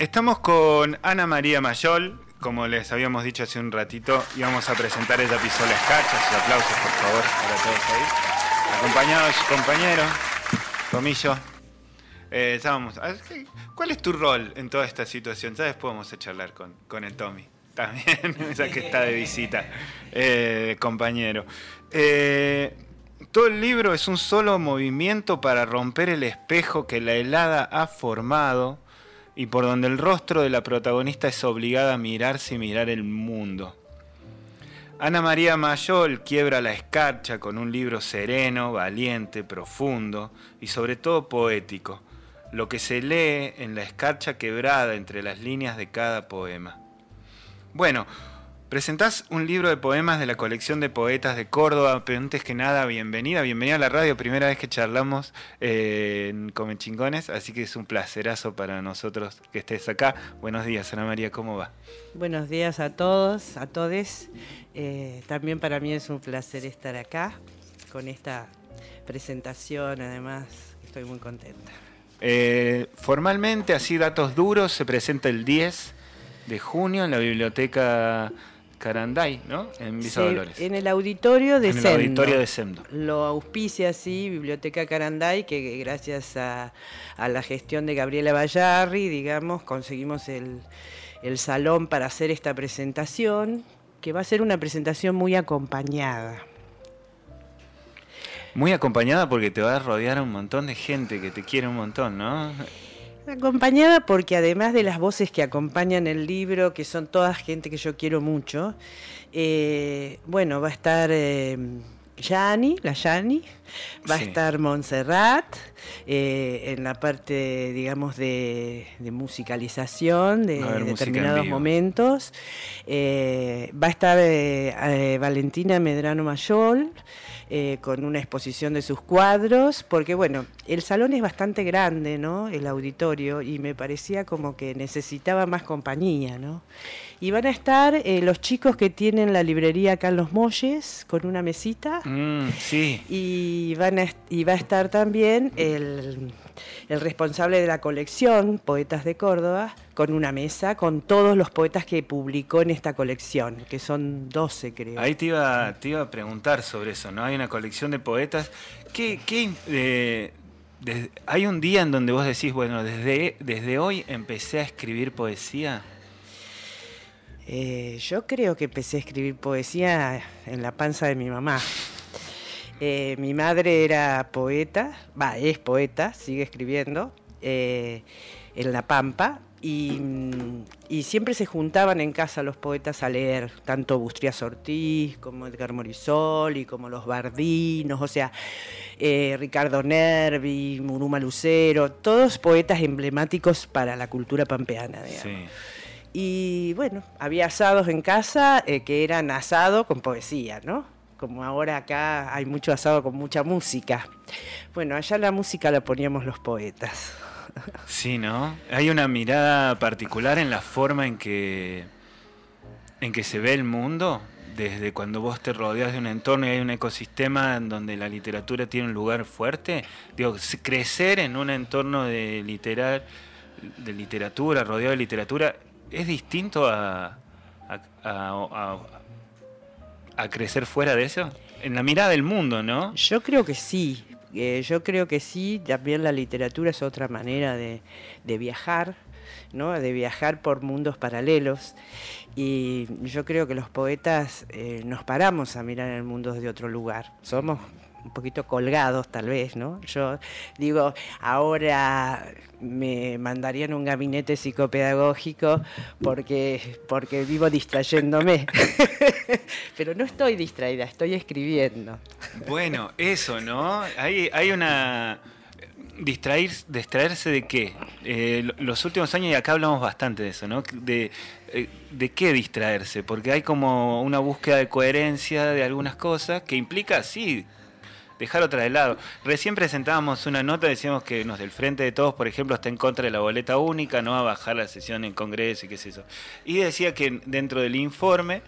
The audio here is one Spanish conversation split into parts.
Estamos con Ana María Mayol, como les habíamos dicho hace un ratito, íbamos a presentar ella pisó las cachas, aplausos por favor para todos ahí. Acompañado de compañero, Tomillo. Eh, ¿Cuál es tu rol en toda esta situación? Ya después vamos a charlar con, con el Tommy, también, ya que está de visita, eh, compañero. Eh, todo el libro es un solo movimiento para romper el espejo que la helada ha formado y por donde el rostro de la protagonista es obligada a mirarse y mirar el mundo. Ana María Mayol quiebra la escarcha con un libro sereno, valiente, profundo y sobre todo poético, lo que se lee en la escarcha quebrada entre las líneas de cada poema. Bueno, Presentás un libro de poemas de la colección de poetas de Córdoba, pero antes que nada, bienvenida, bienvenida a la radio, primera vez que charlamos eh, en Come Chingones, así que es un placerazo para nosotros que estés acá. Buenos días, Ana María, ¿cómo va? Buenos días a todos, a todes. Eh, también para mí es un placer estar acá con esta presentación, además estoy muy contenta. Eh, formalmente, así datos duros, se presenta el 10 de junio en la biblioteca Caranday, ¿no? En Visa Dolores. En el auditorio de en el auditorio de Semdo. Lo auspicia así Biblioteca Caranday, que gracias a, la gestión de Gabriela Vallarri, digamos, conseguimos el, salón para hacer esta presentación, que va a ser una presentación muy acompañada. Muy acompañada porque te va a rodear un montón de gente que te quiere un montón, ¿no? Acompañada porque además de las voces que acompañan el libro, que son toda gente que yo quiero mucho, eh, bueno, va a estar eh, Yani, la Yani, va a estar Montserrat eh, en la parte, digamos, de, musicalización de determinados momentos. va a estar Valentina Medrano Mayol. Eh, con una exposición de sus cuadros, porque bueno, el salón es bastante grande, ¿no? El auditorio, y me parecía como que necesitaba más compañía, ¿no? Y van a estar eh, los chicos que tienen la librería acá en Los Molles, con una mesita. Mm, sí. Y, van y va a estar también el el responsable de la colección Poetas de Córdoba, con una mesa con todos los poetas que publicó en esta colección, que son 12 creo. Ahí te iba, te iba a preguntar sobre eso, ¿no? Hay una colección de poetas. ¿Qué, eh, ¿Hay un día en donde vos decís, bueno, desde, desde hoy empecé a escribir poesía? Eh, yo creo que empecé a escribir poesía en la panza de mi mamá. Eh, mi madre era poeta, va, es poeta, sigue escribiendo, eh, en La Pampa, mm, y, siempre se juntaban en casa los poetas a leer, tanto Bustrias Ortiz como Edgar Morisoli, como los Bardinos, o sea, eh, Ricardo Nervi, Muruma Lucero, todos poetas emblemáticos para la cultura pampeana, digamos. Y bueno, había asados en casa que eran asado con poesía, ¿no? Como ahora acá hay mucho asado con mucha música. Bueno, allá la música la poníamos los poetas. Sí, ¿no? Hay una mirada particular en la forma en que, en que se ve el mundo, desde cuando vos te rodeas de un entorno y hay un ecosistema en donde la literatura tiene un lugar fuerte. Digo, crecer en un entorno de, literal, de literatura, rodeado de literatura, es distinto a crecer fuera de eso? En la mirada del mundo, ¿no? Yo creo que sí. Eh, yo creo que sí. También la literatura es otra manera de, viajar, ¿no? De viajar por mundos paralelos. Y yo creo que los poetas eh, nos paramos a mirar el mundo desde otro lugar. Somos un poquito colgados tal vez, ¿no? Yo digo, ahora me mandarían un gabinete psicopedagógico porque, porque vivo distrayéndome. Pero no estoy distraída, estoy escribiendo. Bueno, eso, ¿no? Hay, hay una... Distraer, ¿Distraerse de qué? Eh, los últimos años, y acá hablamos bastante de eso, ¿no? De, eh, ¿De qué distraerse? Porque hay como una búsqueda de coherencia de algunas cosas que implica, sí, dejar otra de lado. Recién presentábamos una nota, decíamos que nos del Frente de Todos, por ejemplo, está en contra de la boleta única, no va a bajar la sesión en Congreso y qué es eso. Y decía que dentro del informe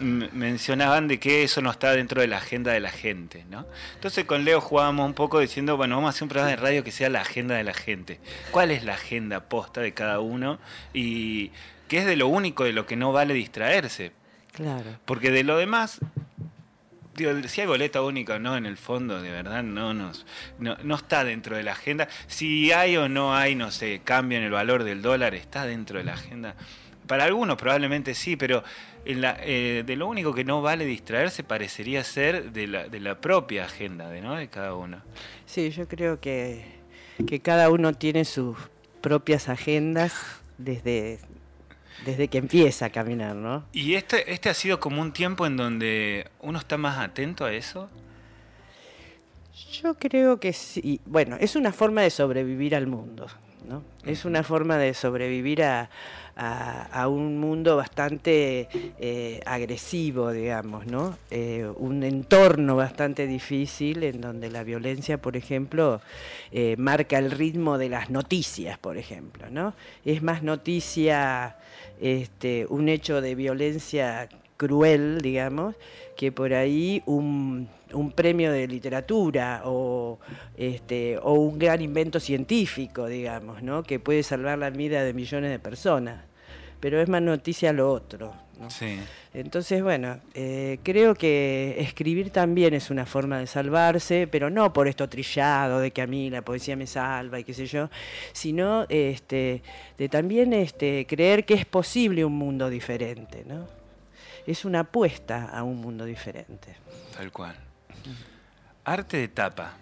mencionaban de que eso no está dentro de la agenda de la gente, ¿no? Entonces con Leo jugábamos un poco diciendo, bueno, vamos a hacer un programa de radio que sea la agenda de la gente. ¿Cuál es la agenda posta de cada uno? Y qué es de lo único de lo que no vale distraerse. Claro. Porque de lo demás, si hay boleta única o no, en el fondo, de verdad, no, nos, no, no está dentro de la agenda. Si hay o no hay, no sé, cambio en el valor del dólar, está dentro de la agenda. Para algunos probablemente sí, pero eh, de lo único que no vale distraerse parecería ser de la, de la propia agenda de, ¿no? de cada uno. Sí, yo creo que, que cada uno tiene sus propias agendas desde, desde que empieza a caminar, ¿no? ¿Y este, este ha sido como un tiempo en donde uno está más atento a eso? Yo creo que sí. Bueno, es una forma de sobrevivir al mundo, ¿no? Es una forma de sobrevivir a, a, un mundo bastante eh, agresivo, digamos, ¿no? Eh, un entorno bastante difícil en donde la violencia, por ejemplo, eh, marca el ritmo de las noticias, por ejemplo, ¿no? Es más noticia este, un hecho de violencia cruel, digamos, que por ahí un, un premio de literatura o, este, o un gran invento científico, digamos, ¿no? que puede salvar la vida de millones de personas. Pero es más noticia lo otro. Entonces, bueno, eh, creo que escribir también es una forma de salvarse, pero no por esto trillado de que a mí la poesía me salva y qué sé yo, sino este, de también este, creer que es posible un mundo diferente, ¿no? Es una apuesta a un mundo diferente. Tal cual. Arte de tapa.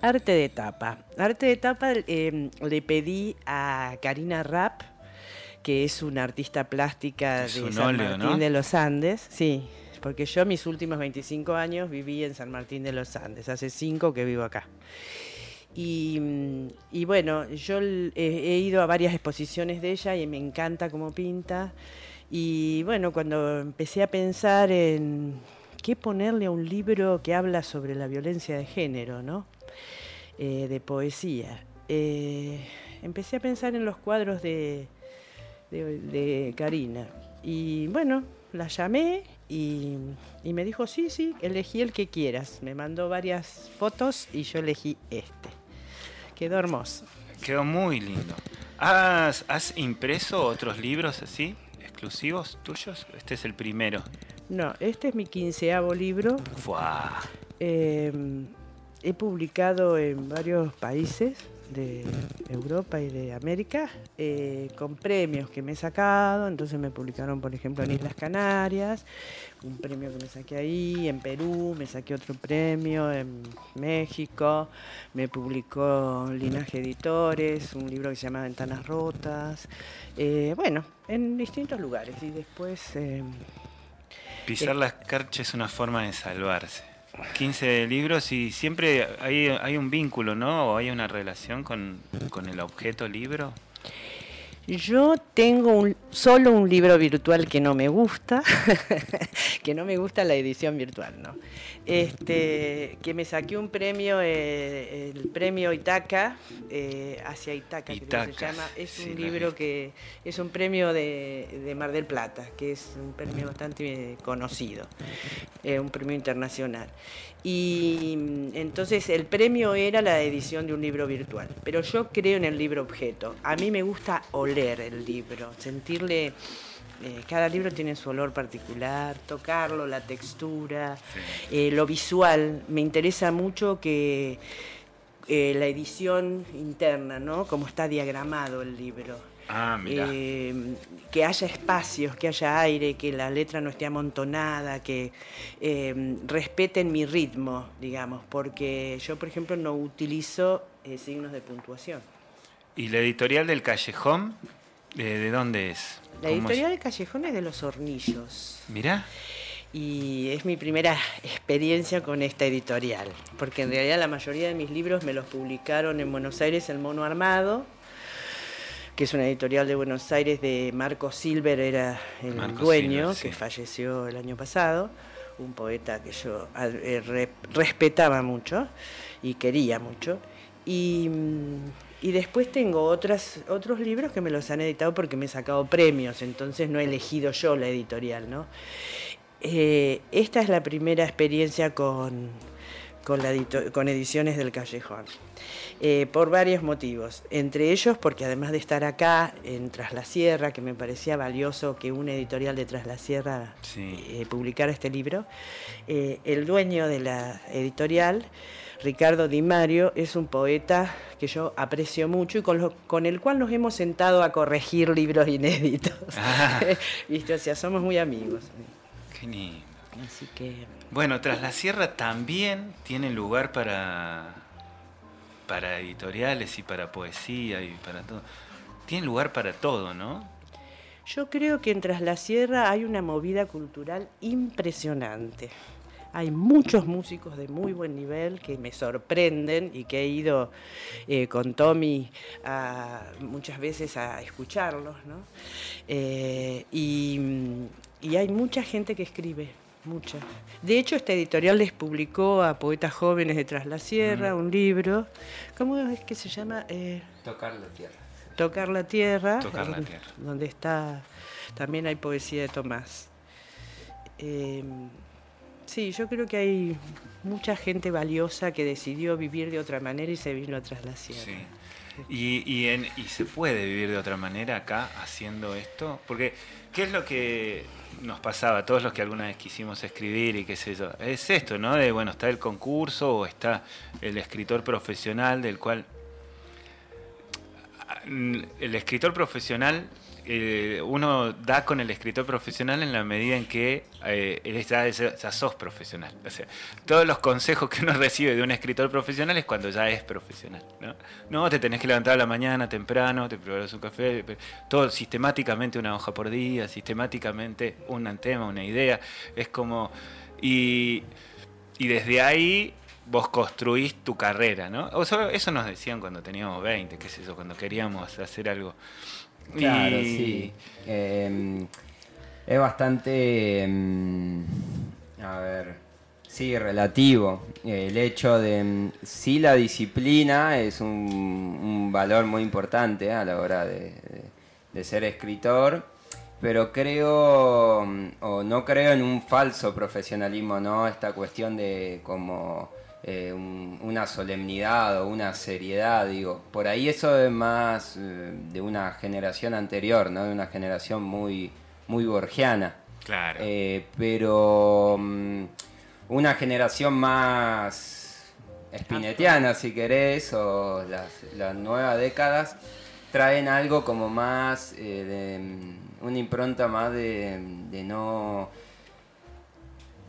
Arte de tapa. Arte de tapa eh, le pedí a Karina Rapp, que es una artista plástica de San Martín de los Andes. Sí, porque yo mis últimos 25 años viví en San Martín de los Andes, hace 5 que vivo acá. Y, bueno, yo he ido a varias exposiciones de ella y me encanta cómo pinta. Y bueno, cuando empecé a pensar en qué ponerle a un libro que habla sobre la violencia de género, ¿no? Eh, de poesía. Eh, empecé a pensar en los cuadros de, de, Karina. Y bueno, la llamé y, y, me dijo, sí, sí, elegí el que quieras. Me mandó varias fotos y yo elegí este. Quedó hermoso. Quedó muy lindo. ¿Has, has impreso otros libros así, exclusivos tuyos? Este es el primero. No, este es mi quinceavo libro. Em, he publicado en varios países de Europa y de América eh, con premios que me he sacado. Entonces me publicaron, por ejemplo, en Islas Canarias, un premio que me saqué ahí, en Perú me saqué otro premio, en México me publicó Linaje Editores, un libro que se llama Ventanas Rotas. Eh, bueno, en distintos lugares. Y después em, Pisar las carchas es una forma de salvarse. 15 libros y siempre hay, hay un vínculo, ¿no? O hay una relación con, con el objeto libro. Yo tengo un, solo un libro virtual que no me gusta, que no me gusta la edición virtual, ¿no? Este, que me saqué un premio, eh, el premio Itaca, eh, hacia Itaca, que se llama. Es un libro que es un premio de, Mar del Plata, que es un premio bastante conocido, eh, un premio internacional. Y mm, entonces el premio era la edición de un libro virtual, pero yo creo en el libro objeto. A mí me gusta oler el libro, sentirle, eh, cada libro tiene su olor particular, tocarlo, la textura, eh, lo visual. Me interesa mucho que eh, la edición interna, ¿no? Cómo está diagramado el libro Ah, eh, que haya espacios, que haya aire, que la letra no esté amontonada, que eh, respeten mi ritmo, digamos, porque yo, por ejemplo, no utilizo signos de puntuación. ¿Y la editorial del Callejón, de dónde es? La editorial del Callejón es de Los Hornillos. Mirá. Y es mi primera experiencia con esta editorial, porque en realidad la mayoría de mis libros me los publicaron en Buenos Aires el Mono Armado, que es una editorial de Buenos Aires de Marco Silver, era el dueño, que falleció el año pasado. un poeta que yo eh, respetaba mucho y quería mucho. Y, y, después tengo otras, otros libros que me los han editado porque me he sacado premios, entonces no he elegido yo la editorial. ¿no? Eh, esta es la primera experiencia con, con, la con Ediciones del Callejón. Eh, por varios motivos. Entre ellos, porque además de estar acá en Tras la Sierra, que me parecía valioso que una editorial de Tras la Sierra eh, publicara este libro, el dueño de la editorial, Ricardo Di Mario, es un poeta que yo aprecio mucho y con, con el cual nos hemos sentado a corregir libros inéditos. Ah. ¿Viste? O sea, somos muy amigos. Qué Así que... Bueno, Tras la Sierra también tiene lugar para para editoriales y para poesía y para todo. Tiene lugar para todo, ¿no? Yo creo que en Tras la Sierra hay una movida cultural impresionante. Hay muchos músicos de muy buen nivel que me sorprenden y que he ido eh, con Tommy muchas veces a escucharlos. ¿no? Eh, y hay mucha gente que escribe, muchas. De hecho, esta editorial les publicó a poetas jóvenes de Tras la Sierra mm. un libro. ¿Cómo es que se llama? Eh, Tocar la Tierra. Tocar la Tierra. Tocar la Tierra. Donde está. También hay poesía de Tomás. Sí, yo creo que hay mucha gente valiosa que decidió vivir de otra manera y se vino Tras la. Sí. Y, y, en, ¿Y se puede vivir de otra manera acá haciendo esto? Porque, ¿qué es lo que nos pasaba a todos los que alguna vez quisimos escribir y qué sé yo. Es esto, ¿no? De, bueno, está el concurso o está el escritor profesional del cual... El escritor profesional eh, uno da con el escritor profesional en la medida en que eh, ya, ya, sos profesional. O sea, todos los consejos que uno recibe de un escritor profesional es cuando ya es profesional. No, no te tenés que levantar a la mañana temprano, te preparas un café, todo sistemáticamente una hoja por día, sistemáticamente un tema, una idea. Es como. Y, y desde ahí vos construís tu carrera, ¿no? Eso nos decían cuando teníamos 20, qué sé yo, cuando queríamos hacer algo. Claro, sí. Em, es bastante, em, a ver, sí, relativo. El hecho de, em, sí, la disciplina es un, valor muy importante a la hora de, ser escritor, pero creo, o no creo en un falso profesionalismo, ¿no? Esta cuestión de como eh, una solemnidad o una seriedad, digo. Por ahí eso es más eh, de una generación anterior, ¿no? De una generación muy, muy borgiana. Claro. Eh, pero mm, una generación más espinetiana, si querés, o las, nuevas décadas, traen algo como más, de, mm, una impronta más de no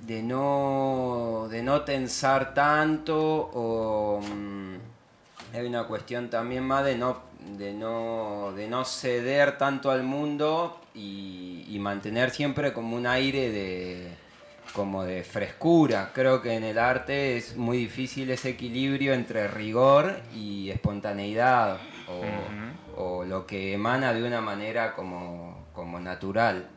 de no, de no tensar tanto o mm, hay una cuestión también más de no, de no, de no ceder tanto al mundo y, y, mantener siempre como un aire de como de frescura. Creo que en el arte es muy difícil ese equilibrio entre rigor y espontaneidad o, o lo que emana de una manera como, como natural.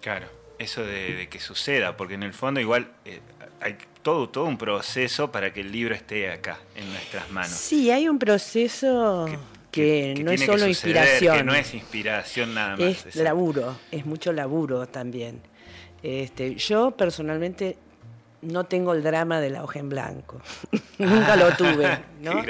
Claro eso de, que suceda, porque en el fondo igual eh, hay todo, todo un proceso para que el libro esté acá, en nuestras manos. Sí, hay un proceso que, no es solo inspiración. Que no es inspiración nada más. Es laburo, es mucho laburo también. Este, yo personalmente no tengo el drama de la hoja en blanco. Nunca lo tuve, ¿no?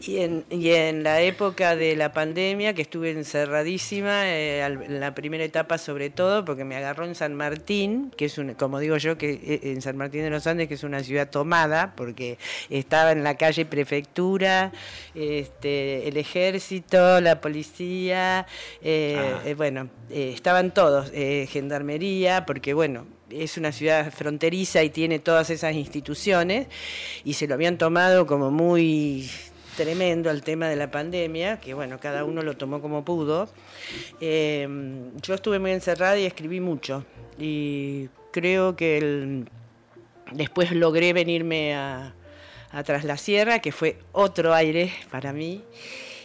Y en, y en la época de la pandemia, que estuve encerradísima, eh, en la primera etapa sobre todo, porque me agarró en San Martín, que es un, como digo yo, que eh, en San Martín de los Andes, que es una ciudad tomada, porque estaba en la calle prefectura, este, el ejército, la policía, eh, ah. bueno, estaban todos, gendarmería, porque bueno, es una ciudad fronteriza y tiene todas esas instituciones y se lo habían tomado como muy tremendo el tema de la pandemia, que bueno, cada uno lo tomó como pudo. Eh, yo estuve muy encerrada y escribí mucho y creo que después logré venirme a, a la Sierra, que fue otro aire para mí.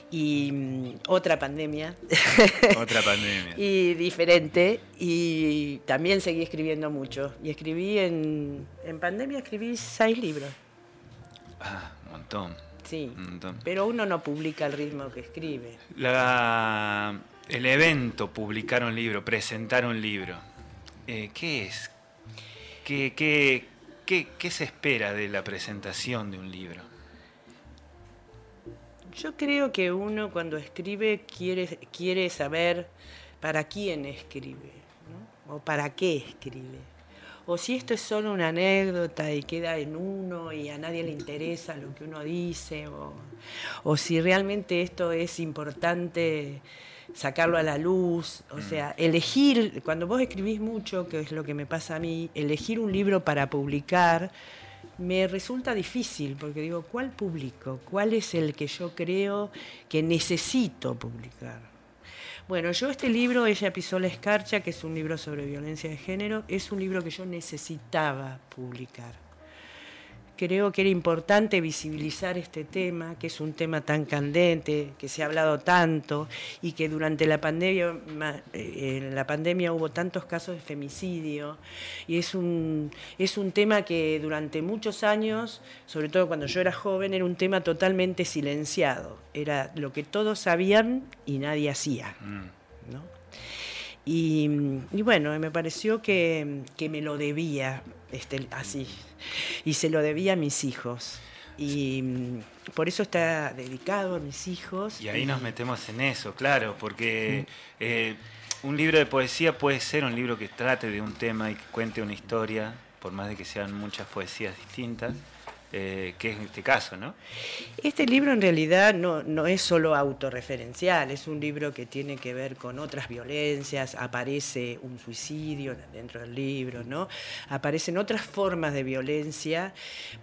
Y mm, otra pandemia. Otra pandemia. y diferente. Y también seguí escribiendo mucho. Y escribí en, en pandemia, escribí seis libros. Ah, un montón. Sí. Un montón. Pero uno no publica el ritmo que escribe. La, el evento, publicar un libro, presentar un libro, eh, ¿qué es? ¿Qué, qué, qué, qué se espera de la presentación de un libro? Yo creo que uno cuando escribe quiere, quiere saber para quién escribe, ¿no? o para qué escribe. O si esto es solo una anécdota y queda en uno y a nadie le interesa lo que uno dice, o, o si realmente esto es importante sacarlo a la luz, o sea, elegir, cuando vos escribís mucho, que es lo que me pasa a mí, elegir un libro para publicar, me resulta difícil, porque digo, ¿cuál publico? ¿Cuál es el que yo creo que necesito publicar? Bueno, yo este libro, Ella pisó la escarcha, que es un libro sobre violencia de género, es un libro que yo necesitaba publicar creo que era importante visibilizar este tema, que es un tema tan candente, que se ha hablado tanto y que durante la pandemia, eh, la pandemia hubo tantos casos de femicidio y es un, es un tema que durante muchos años, sobre todo cuando yo era joven, era un tema totalmente silenciado, era lo que todos sabían y nadie hacía. Y, y, bueno, me pareció que, que me lo debía este, así. Y se lo debía a mis hijos. Y mm, por eso está dedicado a mis hijos. Y ahí nos metemos en eso, claro, porque eh, un libro de poesía puede ser un libro que trate de un tema y que cuente una historia, por más de que sean muchas poesías distintas eh, que es este caso, ¿no? Este libro en realidad no, no, es solo autorreferencial, es un libro que tiene que ver con otras violencias, aparece un suicidio dentro del libro, ¿no? Aparecen otras formas de violencia,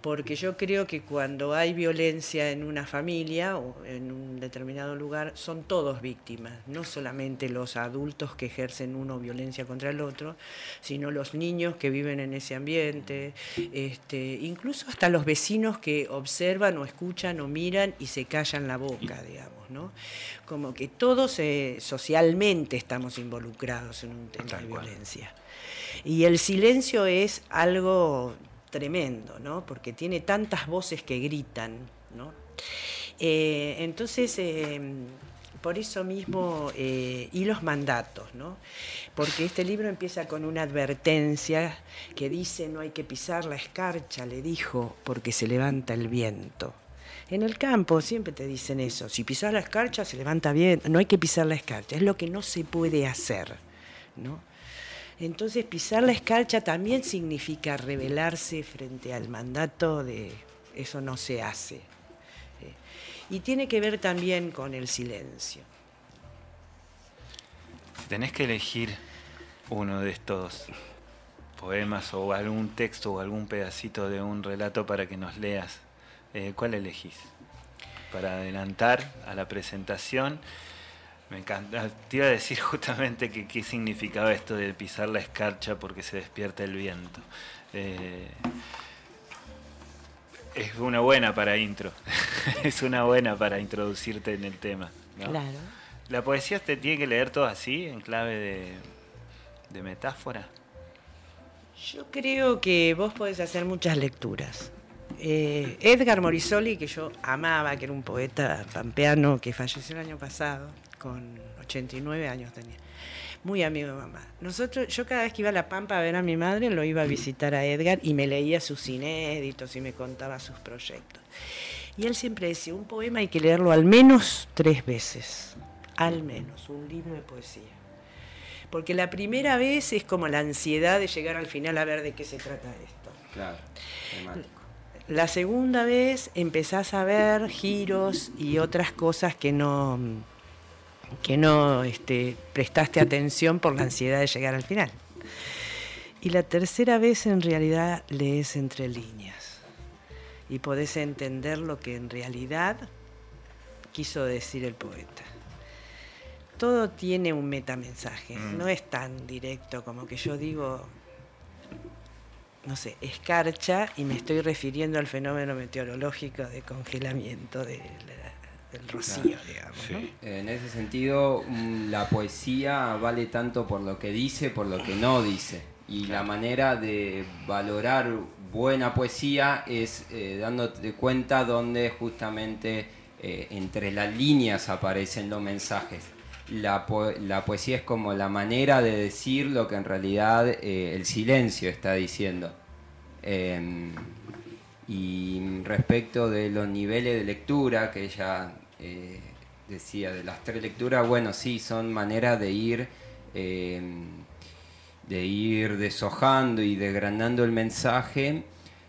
porque yo creo que cuando hay violencia en una familia o en un determinado lugar, son todos víctimas, no solamente los adultos que ejercen uno violencia contra el otro, sino los niños que viven en ese ambiente, este, incluso hasta los vecinos vecinos que observan o escuchan o miran y se callan la boca, digamos, ¿no? Como que todos eh, socialmente estamos involucrados en un tema de violencia. Y el silencio es algo tremendo, ¿no? Porque tiene tantas voces que gritan, ¿no? Eh, entonces, eh, por eso mismo, eh, y los mandatos, ¿no? Porque este libro empieza con una advertencia que dice, no hay que pisar la escarcha, le dijo, porque se levanta el viento. En el campo siempre te dicen eso, si pisas la escarcha se levanta bien, no hay que pisar la escarcha, es lo que no se puede hacer, ¿no? Entonces pisar la escarcha también significa rebelarse frente al mandato de eso no se hace, y tiene que ver también con el silencio. Si tenés que elegir uno de estos poemas o algún texto o algún pedacito de un relato para que nos leas, eh, ¿cuál elegís? Para adelantar a la presentación, me encanta. Te iba a decir justamente que qué significaba esto de pisar la escarcha porque se despierta el viento. Eh, es una buena para intro. es una buena para introducirte en el tema. Claro. ¿La poesía te tiene que leer todo así, en clave de, metáfora? Yo creo que vos podés hacer muchas lecturas. Eh, Edgar Morisoli, que yo amaba, que era un poeta pampeano que falleció el año pasado, con 89 años tenía muy amigo de mamá. Nosotros, yo cada vez que iba a La Pampa a ver a mi madre, lo iba a visitar a Edgar y me leía sus inéditos y me contaba sus proyectos. Y él siempre decía, un poema hay que leerlo al menos tres veces, al menos, un libro de poesía. Porque la primera vez es como la ansiedad de llegar al final a ver de qué se trata esto. Claro, La segunda vez empezás a ver giros y otras cosas que no que no este, prestaste atención por la ansiedad de llegar al final. Y la tercera vez en realidad lees entre líneas y podés entender lo que en realidad quiso decir el poeta. Todo tiene un metamensaje, mm. no es tan directo como que yo digo, no sé, escarcha y me estoy refiriendo al fenómeno meteorológico de congelamiento de la el rocío, digamos. En ese sentido, mm, la poesía vale tanto por lo que dice, por lo que no dice. Y la manera de valorar buena poesía es eh, dándote cuenta donde justamente eh, entre las líneas aparecen los mensajes. La, poesía es como la manera de decir lo que en realidad eh, el silencio está diciendo. Em, y respecto de los niveles de lectura que ella eh, decía, de las tres lecturas, bueno, sí, son maneras de ir, em, de ir deshojando y desgranando el mensaje.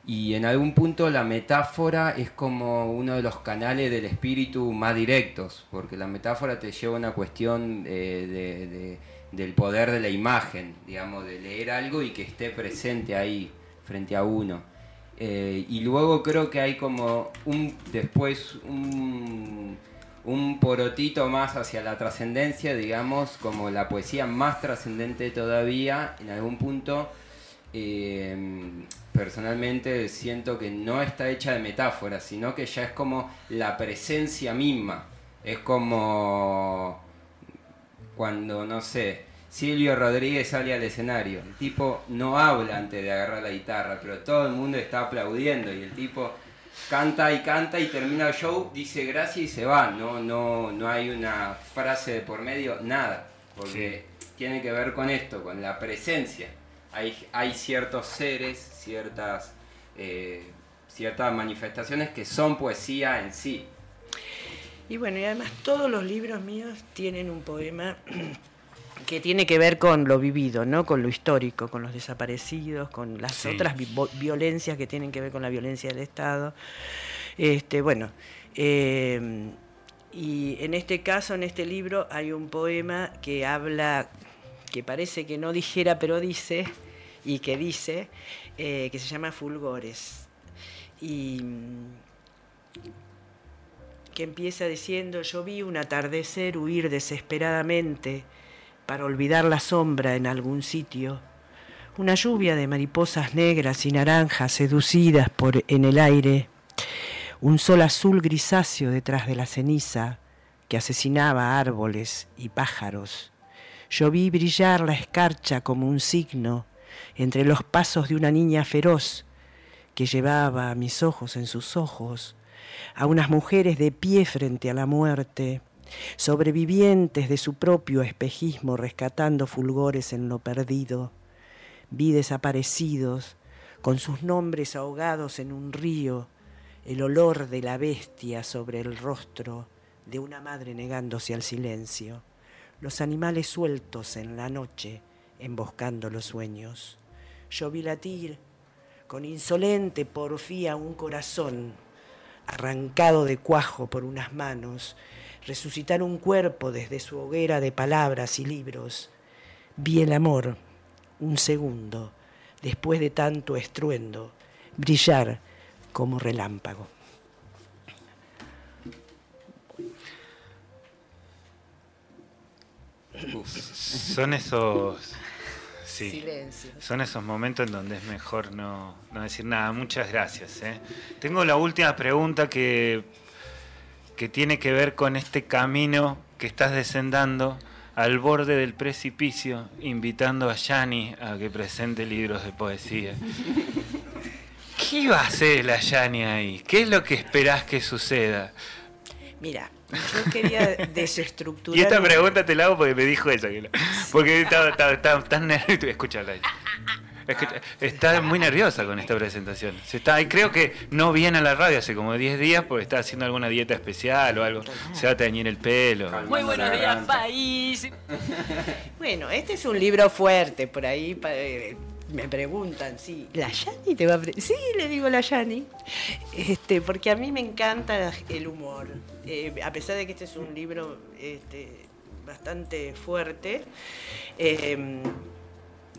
Y en algún punto la metáfora es como uno de los canales del espíritu más directos, porque la metáfora te lleva a una cuestión eh, del poder de la imagen, digamos, de leer algo y que esté presente ahí, frente a uno. Eh, y luego creo que hay como un después un, un porotito más hacia la trascendencia, digamos, como la poesía más trascendente todavía, en algún punto. Eh, personalmente siento que no está hecha de metáforas, sino que ya es como la presencia misma. Es como cuando, no sé, Silvio Rodríguez sale al escenario. El tipo no habla antes de agarrar la guitarra, pero todo el mundo está aplaudiendo y el tipo canta y canta y termina el show, dice gracias y se va. No, no, no hay una frase de por medio, nada. Porque tiene que ver con esto, con la presencia. Hay, hay ciertos seres, ciertas, eh, ciertas manifestaciones que son poesía en sí. Y bueno, y además todos los libros míos tienen un poema que tiene que ver con lo vivido, ¿no? Con lo histórico, con los desaparecidos, con las otras violencias que tienen que ver con la violencia del Estado. Este, bueno, eh, y en este caso, en este libro, hay un poema que habla, que parece que no dijera, pero dice, y que dice, eh, que se llama Fulgores. Y que empieza diciendo, yo vi un atardecer huir desesperadamente para olvidar la sombra en algún sitio, una lluvia de mariposas negras y naranjas seducidas por en el aire, un sol azul grisáceo detrás de la ceniza que asesinaba árboles y pájaros. Yo vi brillar la escarcha como un signo entre los pasos de una niña feroz que llevaba mis ojos en sus ojos, a unas mujeres de pie frente a la muerte, sobrevivientes de su propio espejismo rescatando fulgores en lo perdido. Vi desaparecidos, con sus nombres ahogados en un río, el olor de la bestia sobre el rostro de una madre negándose al silencio, los animales sueltos en la noche, emboscando los sueños. Yo vi latir con insolente porfía un corazón arrancado de cuajo por unas manos resucitar un cuerpo desde su hoguera de palabras y libros. Vi el amor, un segundo, después de tanto estruendo, brillar como relámpago. Son esos sí, son esos momentos en donde es mejor no, no decir nada. Muchas gracias. ¿eh? Tengo la última pregunta que que tiene que ver con este camino que estás descendando al borde del precipicio, invitando a Yani a que presente libros de poesía. ¿Qué iba a hacer la Yani ahí? ¿Qué es lo que esperás que suceda? Mira, yo quería desestructurar. y esta pregunta te la hago porque me dijo eso. Porque estaba, tan nervioso. Escúchala. Es que está muy nerviosa con esta presentación. Se está, y creo que no viene a la radio hace como 10 días porque está haciendo alguna dieta especial o algo. Se va a teñir el pelo. Muy buenos días, país. Bueno, este es un libro fuerte, por ahí eh, me preguntan, sí, ¿la Yani te va a Sí, le digo la Yani, este, porque a mí me encanta el humor. Eh, a pesar de que este es un libro este, bastante fuerte, eh,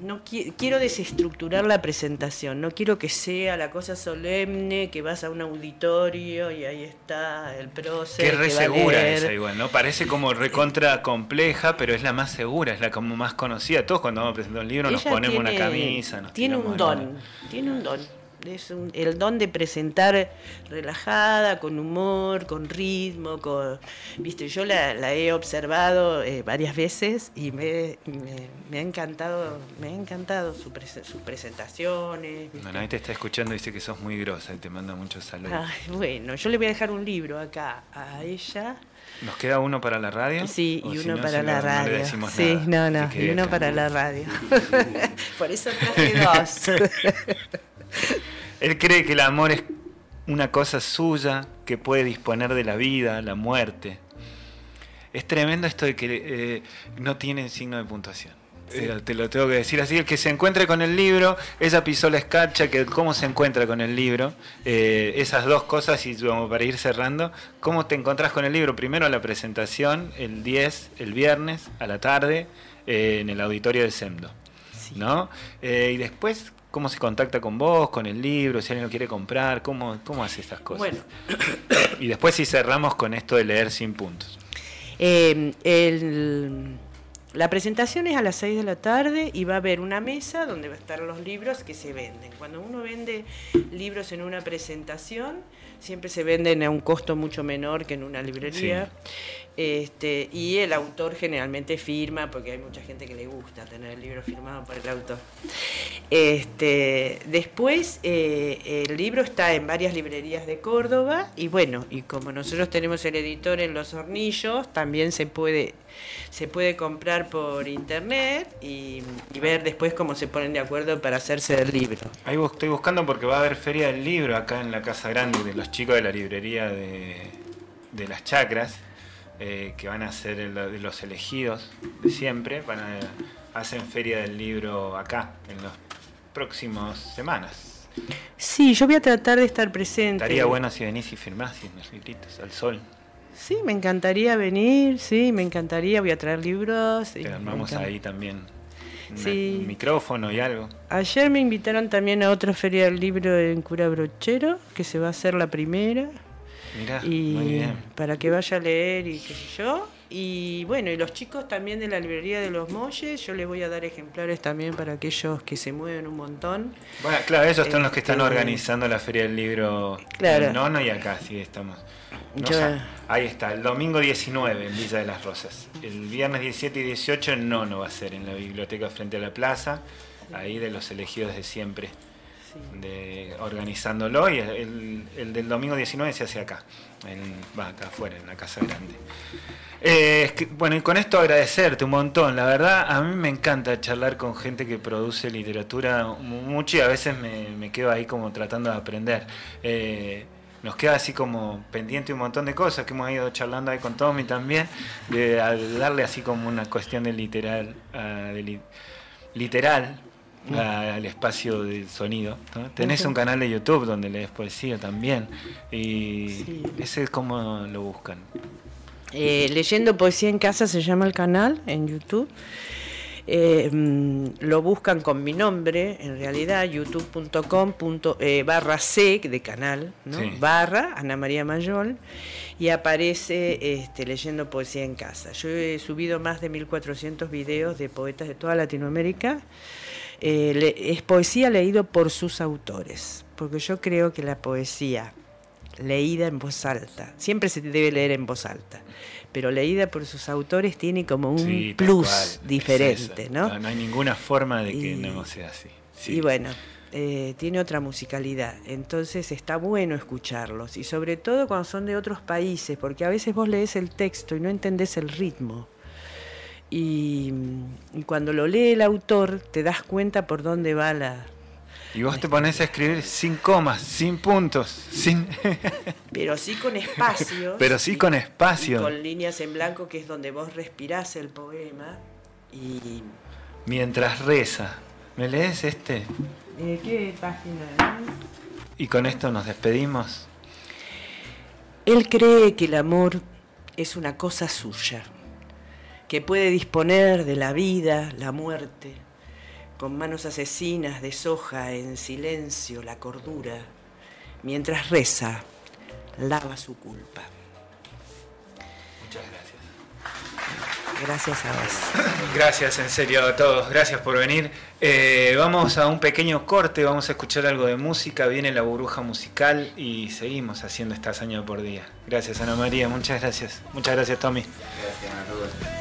no quiero desestructurar la presentación, no quiero que sea la cosa solemne, que vas a un auditorio y ahí está el prócer. Qué re segura esa igual, ¿no? Parece como recontra compleja, pero es la más segura, es la como más conocida. Todos cuando vamos a presentar un libro nos ponemos una camisa. tiene un don, tiene un don. Es el don de presentar relajada, con humor, con ritmo, con, viste, yo la, he observado eh, varias veces y me, ha encantado, me ha encantado sus presentaciones. Bueno, ahí te está escuchando y dice que sos muy grosa y te manda muchos saludos. bueno, yo le voy a dejar un libro acá a ella. ¿Nos queda uno para la radio? Sí, y uno para la radio. sí, no, no, y uno para la radio. Por eso traje dos. Él cree que el amor es una cosa suya que puede disponer de la vida, la muerte. Es tremendo esto de que eh, no tiene signo de puntuación. Eh, te lo tengo que decir así, el que se encuentre con el libro, esa pistola escarcha, que cómo se encuentra con el libro, eh, esas dos cosas y como para ir cerrando, ¿cómo te encontrás con el libro? Primero la presentación, el 10, el viernes, a la tarde, eh, en el auditorio de Semdo, ¿no? y después, ¿cómo se contacta con vos, con el libro, si alguien lo quiere comprar, cómo, cómo hace estas cosas? Bueno. Y después si cerramos con esto de leer sin puntos. el la presentación es a las 6 de la tarde y va a haber una mesa donde va a estar los libros que se venden. Cuando uno vende libros en una presentación, siempre se venden a un costo mucho menor que en una librería. Este, y el autor generalmente firma, porque hay mucha gente que le gusta tener el libro firmado por el autor. Este, después, eh, el libro está en varias librerías de Córdoba, y bueno, y como nosotros tenemos el editor en Los Hornillos, también se puede, se puede comprar por internet y, ver después cómo se ponen de acuerdo para hacerse del libro. Ahí estoy buscando porque va a haber feria del libro acá en la Casa Grande de los chicos de la librería de, de las chacras eh, que van a ser los elegidos de siempre, van a hacen feria del libro acá en las próximas semanas. Sí, yo voy a tratar de estar presente. Estaría bueno si venís y firmás y los libritos al sol. Sí, me encantaría venir, sí, me encantaría, voy a traer libros. Te armamos ahí también un micrófono y algo. Ayer me invitaron también a otra feria del libro en Cura Brochero, que se va a hacer la primera y para que vaya a leer y qué sé yo. Y bueno, y los chicos también de la librería de los Molles, yo les voy a dar ejemplares también para aquellos que se mueven un montón. Bueno, claro, ellos son los que están este, organizando la Feria del Libro claro. en Nono y acá sí estamos. ahí está, el domingo 19 en Villa de las Rosas. El viernes 17 y 18 en Nono va a ser en la biblioteca frente a la plaza, ahí de los elegidos de siempre de organizándolo y el, del domingo 19 se hace acá, en, va acá afuera, en la Casa Grande. Eh, bueno, y con esto agradecerte un montón. La verdad, a mí me encanta charlar con gente que produce literatura mucho y a veces me, quedo ahí como tratando de aprender. Eh, nos queda así como pendiente un montón de cosas que hemos ido charlando ahí con Tommy también, de, darle así como una cuestión de literal, ah, de literal al espacio del sonido. Tenés un canal de YouTube donde lees poesía también y ese es como lo buscan. Eh, Leyendo Poesía en Casa se llama el canal en YouTube. Eh, mm, lo buscan con mi nombre, en realidad, youtube.com eh, barra C de canal, ¿no? barra Ana María Mayol, y aparece este, leyendo poesía en casa. Yo he subido más de 1400 videos de poetas de toda Latinoamérica eh, es poesía leído por sus autores, porque yo creo que la poesía leída en voz alta, siempre se debe leer en voz alta, pero leída por sus autores tiene como un plus diferente, ¿no? ¿no? hay ninguna forma de que no sea así. Y bueno, eh, tiene otra musicalidad, entonces está bueno escucharlos, y sobre todo cuando son de otros países, porque a veces vos lees el texto y no entendés el ritmo. Y, cuando lo lee el autor te das cuenta por dónde va la... Y vos te pones a escribir sin comas, sin puntos, sin... Pero sí con espacio. Pero sí con espacio. Con líneas en blanco, que es donde vos respirás el poema. Y... Mientras reza. ¿Me lees este? ¿Qué página? Y con esto nos despedimos. Él cree que el amor es una cosa suya que puede disponer de la vida, la muerte, con manos asesinas deshoja en silencio la cordura, mientras reza, lava su culpa. Muchas gracias. Gracias a vos. Gracias en serio a todos, gracias por venir. Eh, vamos a un pequeño corte, vamos a escuchar algo de música, viene la burbuja musical y seguimos haciendo esta hazaña por día. Gracias Ana María, muchas gracias. Muchas gracias Tommy. Gracias, Rubén.